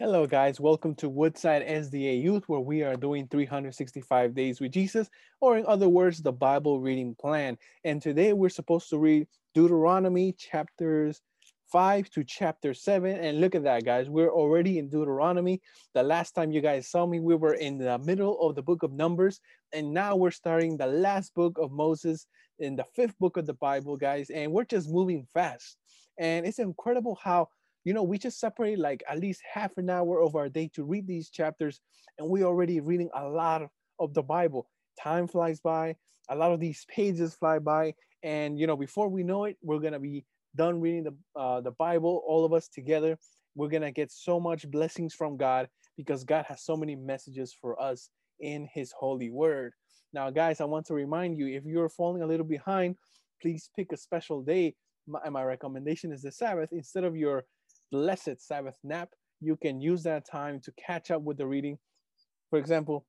Hello, guys. Welcome to Woodside SDA Youth, where we are doing 365 days with Jesus, or in other words, the Bible reading plan. And today we're supposed to read Deuteronomy chapters 5 to chapter 7. And look at that, guys. We're already in Deuteronomy. The last time you guys saw me, we were in the middle of the book of Numbers. And now we're starting the last book of Moses in the fifth book of the Bible, guys. And we're just moving fast. And it's incredible how you know, we just separate like at least half an hour of our day to read these chapters, and we're already reading a lot of, of the Bible. Time flies by, a lot of these pages fly by, and you know, before we know it, we're gonna be done reading the uh, the Bible, all of us together. We're gonna get so much blessings from God because God has so many messages for us in His holy Word. Now, guys, I want to remind you if you're falling a little behind, please pick a special day. My, my recommendation is the Sabbath instead of your blessed Sabbath nap, you can use that time to catch up with the reading. For example,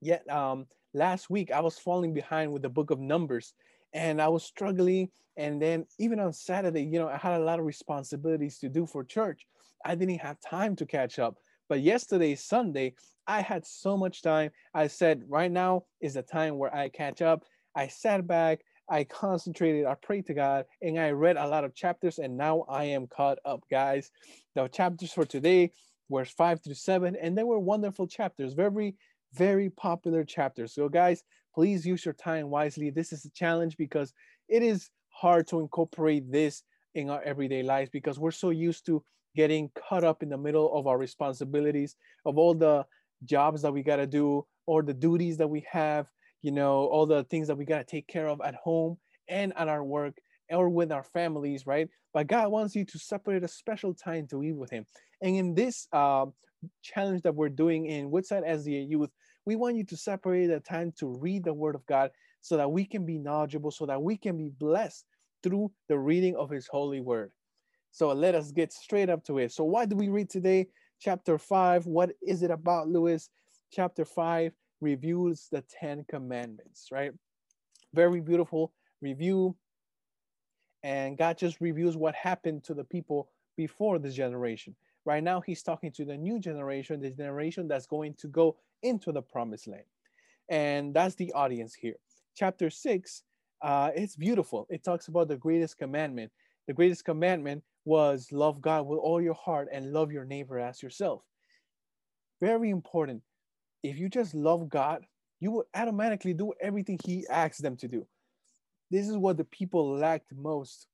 yet um, last week I was falling behind with the book of Numbers and I was struggling. And then even on Saturday, you know, I had a lot of responsibilities to do for church. I didn't have time to catch up. But yesterday, Sunday, I had so much time. I said, right now is the time where I catch up. I sat back, I concentrated, I prayed to God, and I read a lot of chapters, and now I am caught up, guys. The chapters for today were five through seven, and they were wonderful chapters, very, very popular chapters. So, guys, please use your time wisely. This is a challenge because it is hard to incorporate this in our everyday lives because we're so used to getting caught up in the middle of our responsibilities, of all the jobs that we got to do, or the duties that we have you know, all the things that we got to take care of at home and at our work or with our families, right? But God wants you to separate a special time to eat with Him. And in this uh, challenge that we're doing in Woodside SDA Youth, we want you to separate a time to read the Word of God so that we can be knowledgeable, so that we can be blessed through the reading of His holy Word. So let us get straight up to it. So, why do we read today? Chapter 5. What is it about, Lewis? Chapter 5 reviews the Ten Commandments, right? Very beautiful review. And God just reviews what happened to the people before this generation. Right now, He's talking to the new generation, the generation that's going to go into the promised land. And that's the audience here. Chapter six, uh, it's beautiful. It talks about the greatest commandment. The greatest commandment was love God with all your heart and love your neighbor as yourself. Very important if you just love God, you will automatically do everything He asks them to do. This is what the people lacked most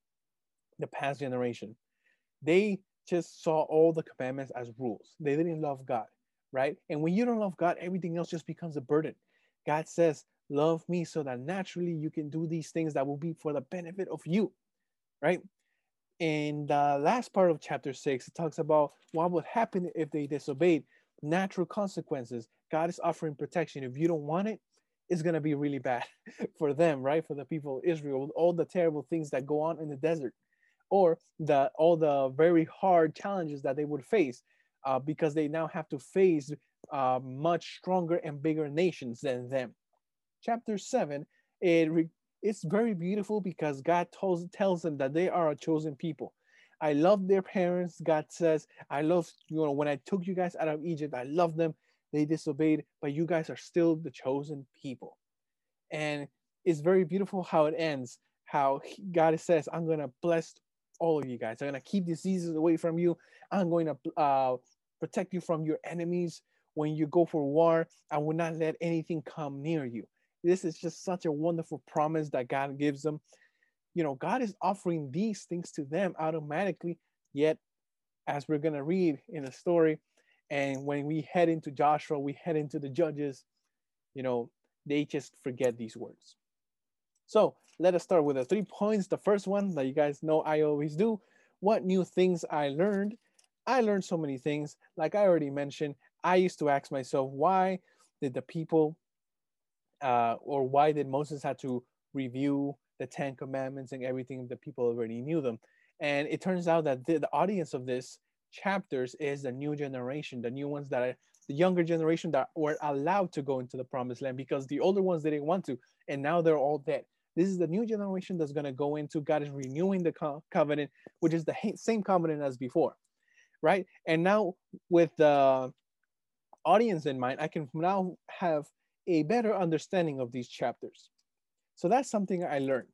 the past generation. They just saw all the commandments as rules. They didn't love God, right? And when you don't love God, everything else just becomes a burden. God says, Love me so that naturally you can do these things that will be for the benefit of you, right? In the last part of chapter six, it talks about what would happen if they disobeyed natural consequences. God is offering protection. If you don't want it, it's going to be really bad for them, right? For the people of Israel, all the terrible things that go on in the desert, or the all the very hard challenges that they would face, uh, because they now have to face uh, much stronger and bigger nations than them. Chapter seven, it re- it's very beautiful because God tells tells them that they are a chosen people. I love their parents. God says, I love, you know, when I took you guys out of Egypt, I love them. They disobeyed, but you guys are still the chosen people. And it's very beautiful how it ends, how God says, I'm going to bless all of you guys. I'm going to keep diseases away from you. I'm going to uh, protect you from your enemies. When you go for war, I will not let anything come near you. This is just such a wonderful promise that God gives them you know, God is offering these things to them automatically. Yet, as we're going to read in the story, and when we head into Joshua, we head into the judges, you know, they just forget these words. So let us start with the three points. The first one that you guys know I always do what new things I learned. I learned so many things. Like I already mentioned, I used to ask myself, why did the people, uh, or why did Moses have to review the Ten Commandments and everything that people already knew them. And it turns out that the, the audience of this chapters is the new generation, the new ones that are the younger generation that were allowed to go into the promised land because the older ones didn't want to, and now they're all dead. This is the new generation that's going to go into. God is renewing the co- covenant, which is the same covenant as before. right? And now with the audience in mind, I can now have a better understanding of these chapters. So that's something I learned.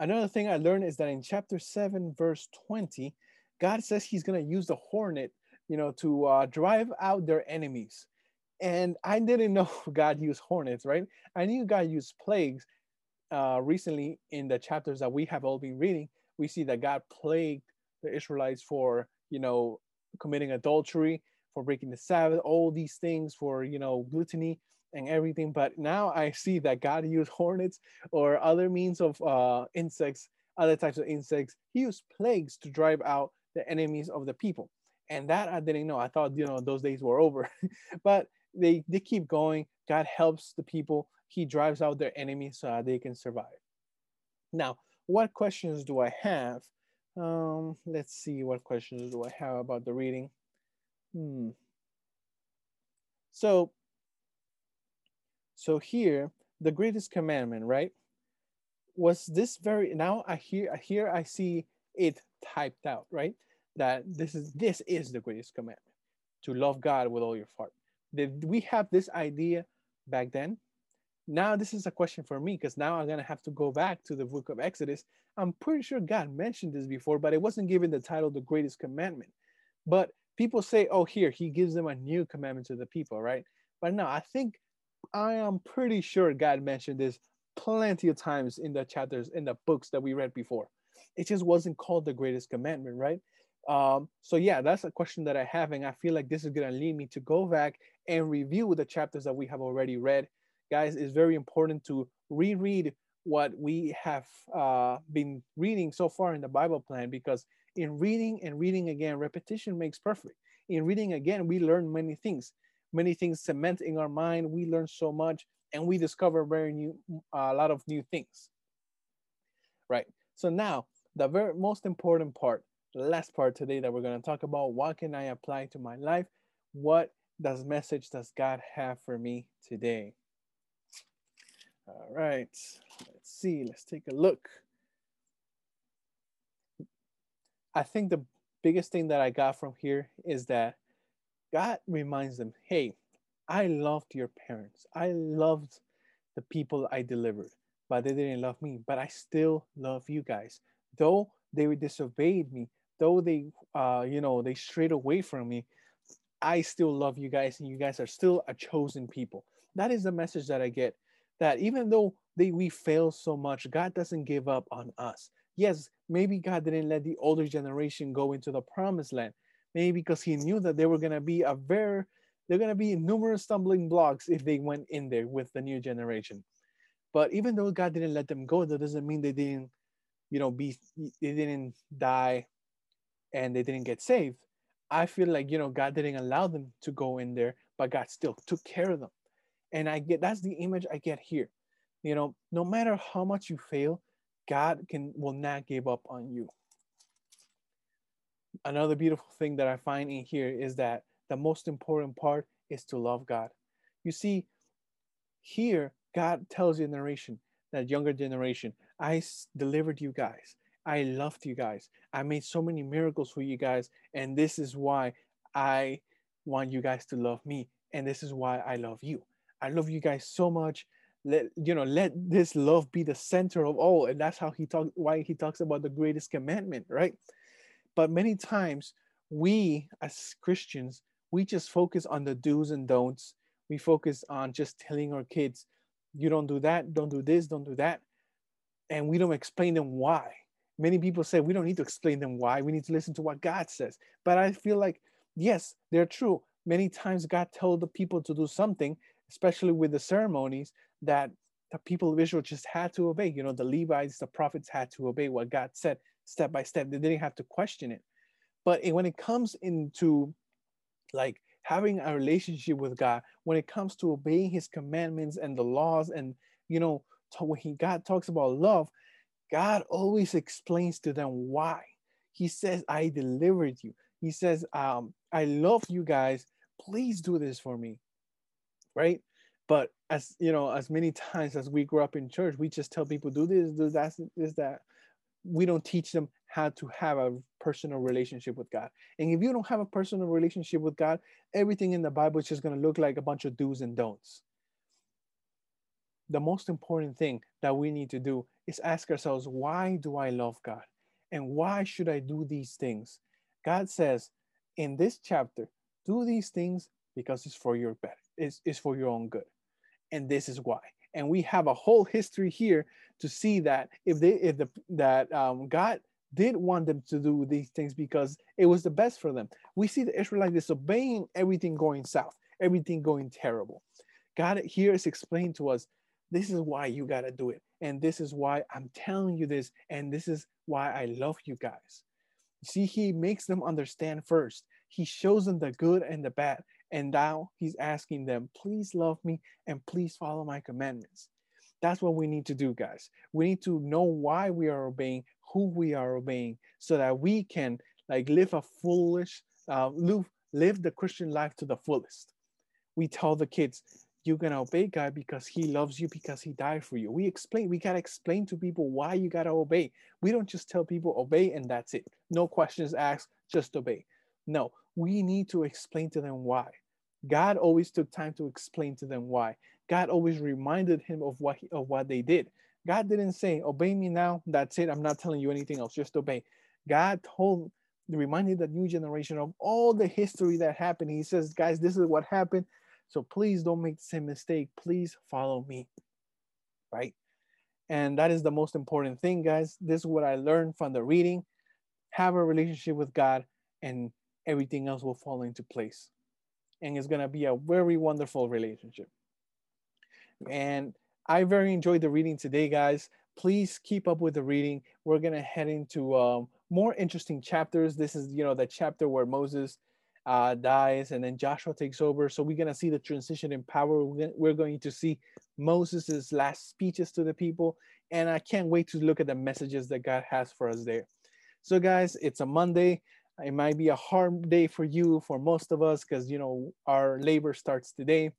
Another thing I learned is that in chapter 7, verse 20, God says he's going to use the hornet, you know, to uh, drive out their enemies. And I didn't know God used hornets, right? I knew God used plagues. Uh, recently, in the chapters that we have all been reading, we see that God plagued the Israelites for, you know, committing adultery, for breaking the Sabbath, all these things for, you know, gluttony and everything. But now I see that God used hornets or other means of uh, insects, other types of insects. He used plagues to drive out the enemies of the people. And that I didn't know. I thought, you know, those days were over. but they, they keep going. God helps the people. He drives out their enemies so they can survive. Now, what questions do I have? Um, let's see, what questions do I have about the reading? Hmm. So so here, the greatest commandment, right? Was this very now I hear here I see it typed out, right? That this is this is the greatest commandment to love God with all your heart. Did we have this idea back then? Now this is a question for me because now I'm gonna have to go back to the book of Exodus. I'm pretty sure God mentioned this before, but it wasn't given the title the greatest commandment. But people say, oh, here he gives them a new commandment to the people, right? But no, I think I am pretty sure God mentioned this plenty of times in the chapters in the books that we read before. It just wasn't called the greatest commandment, right? Um, so yeah, that's a question that I have, and I feel like this is gonna lead me to go back and review the chapters that we have already read. Guys, it's very important to reread what we have uh, been reading so far in the Bible plan because in reading and reading again, repetition makes perfect. In reading again, we learn many things many things cement in our mind. We learn so much and we discover very new, a lot of new things. Right. So now the very most important part, the last part today that we're going to talk about, what can I apply to my life? What does message does God have for me today? All right, let's see, let's take a look. I think the biggest thing that I got from here is that God reminds them, hey, I loved your parents. I loved the people I delivered, but they didn't love me. But I still love you guys. Though they disobeyed me, though they, uh, you know, they strayed away from me, I still love you guys, and you guys are still a chosen people. That is the message that I get. That even though they we fail so much, God doesn't give up on us. Yes, maybe God didn't let the older generation go into the promised land, maybe because he knew that there were going to be a very going to be numerous stumbling blocks if they went in there with the new generation but even though god didn't let them go that doesn't mean they didn't you know be they didn't die and they didn't get saved i feel like you know god didn't allow them to go in there but god still took care of them. And i get that's the image i get here. You know no matter how much you fail god can will not give up on you. Another beautiful thing that I find in here is that the most important part is to love God. You see, here, God tells the generation, that younger generation, I delivered you guys. I loved you guys. I made so many miracles for you guys. And this is why I want you guys to love me. And this is why I love you. I love you guys so much. Let you know, let this love be the center of all. And that's how he talks why he talks about the greatest commandment, right? But many times we as Christians, we just focus on the do's and don'ts. We focus on just telling our kids, you don't do that, don't do this, don't do that. And we don't explain them why. Many people say we don't need to explain them why. We need to listen to what God says. But I feel like, yes, they're true. Many times God told the people to do something, especially with the ceremonies, that the people of Israel just had to obey. You know, the Levites, the prophets had to obey what God said step by step. They didn't have to question it. But when it comes into like having a relationship with God, when it comes to obeying his commandments and the laws, and you know, when he God talks about love, God always explains to them why. He says, I delivered you. He says, um, I love you guys. Please do this for me. Right? But as you know, as many times as we grew up in church, we just tell people, do this, do that, this, that we don't teach them how to have a personal relationship with God. And if you don't have a personal relationship with God, everything in the Bible is just going to look like a bunch of do's and don'ts. The most important thing that we need to do is ask ourselves, why do I love God? And why should I do these things? God says in this chapter, do these things because it's for your better, it's, it's for your own good. And this is why. And we have a whole history here to see that if they if the that um, God did want them to do these things because it was the best for them. We see the Israelites disobeying everything going south, everything going terrible. God here is explaining to us this is why you got to do it. And this is why I'm telling you this. And this is why I love you guys. See, he makes them understand first. He shows them the good and the bad. And now he's asking them, please love me and please follow my commandments. That's what we need to do, guys. We need to know why we are obeying, who we are obeying, so that we can like live a foolish, uh, live, live the Christian life to the fullest. We tell the kids, you're gonna obey God because He loves you because He died for you. We explain, we gotta explain to people why you gotta obey. We don't just tell people obey and that's it. No questions asked, just obey. No, we need to explain to them why. God always took time to explain to them why. God always reminded him of what he, of what they did. God didn't say, "Obey me now." That's it. I'm not telling you anything else. Just obey. God told, reminded the new generation of all the history that happened. He says, "Guys, this is what happened. So please don't make the same mistake. Please follow me." Right? And that is the most important thing, guys. This is what I learned from the reading. Have a relationship with God, and everything else will fall into place and it's going to be a very wonderful relationship. And I very enjoyed the reading today, guys. Please keep up with the reading. We're going to head into um, more interesting chapters. This is, you know, the chapter where Moses uh, dies and then Joshua takes over. So we're going to see the transition in power. We're going to see Moses's last speeches to the people. And I can't wait to look at the messages that God has for us there. So, guys, it's a Monday it might be a hard day for you for most of us because you know our labor starts today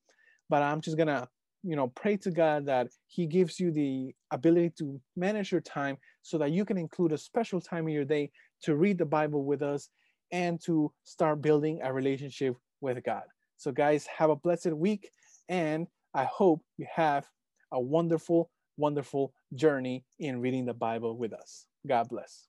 but i'm just gonna you know pray to god that he gives you the ability to manage your time so that you can include a special time in your day to read the bible with us and to start building a relationship with god. So guys have a blessed week and i hope you have a wonderful wonderful journey in reading the bible with us. God bless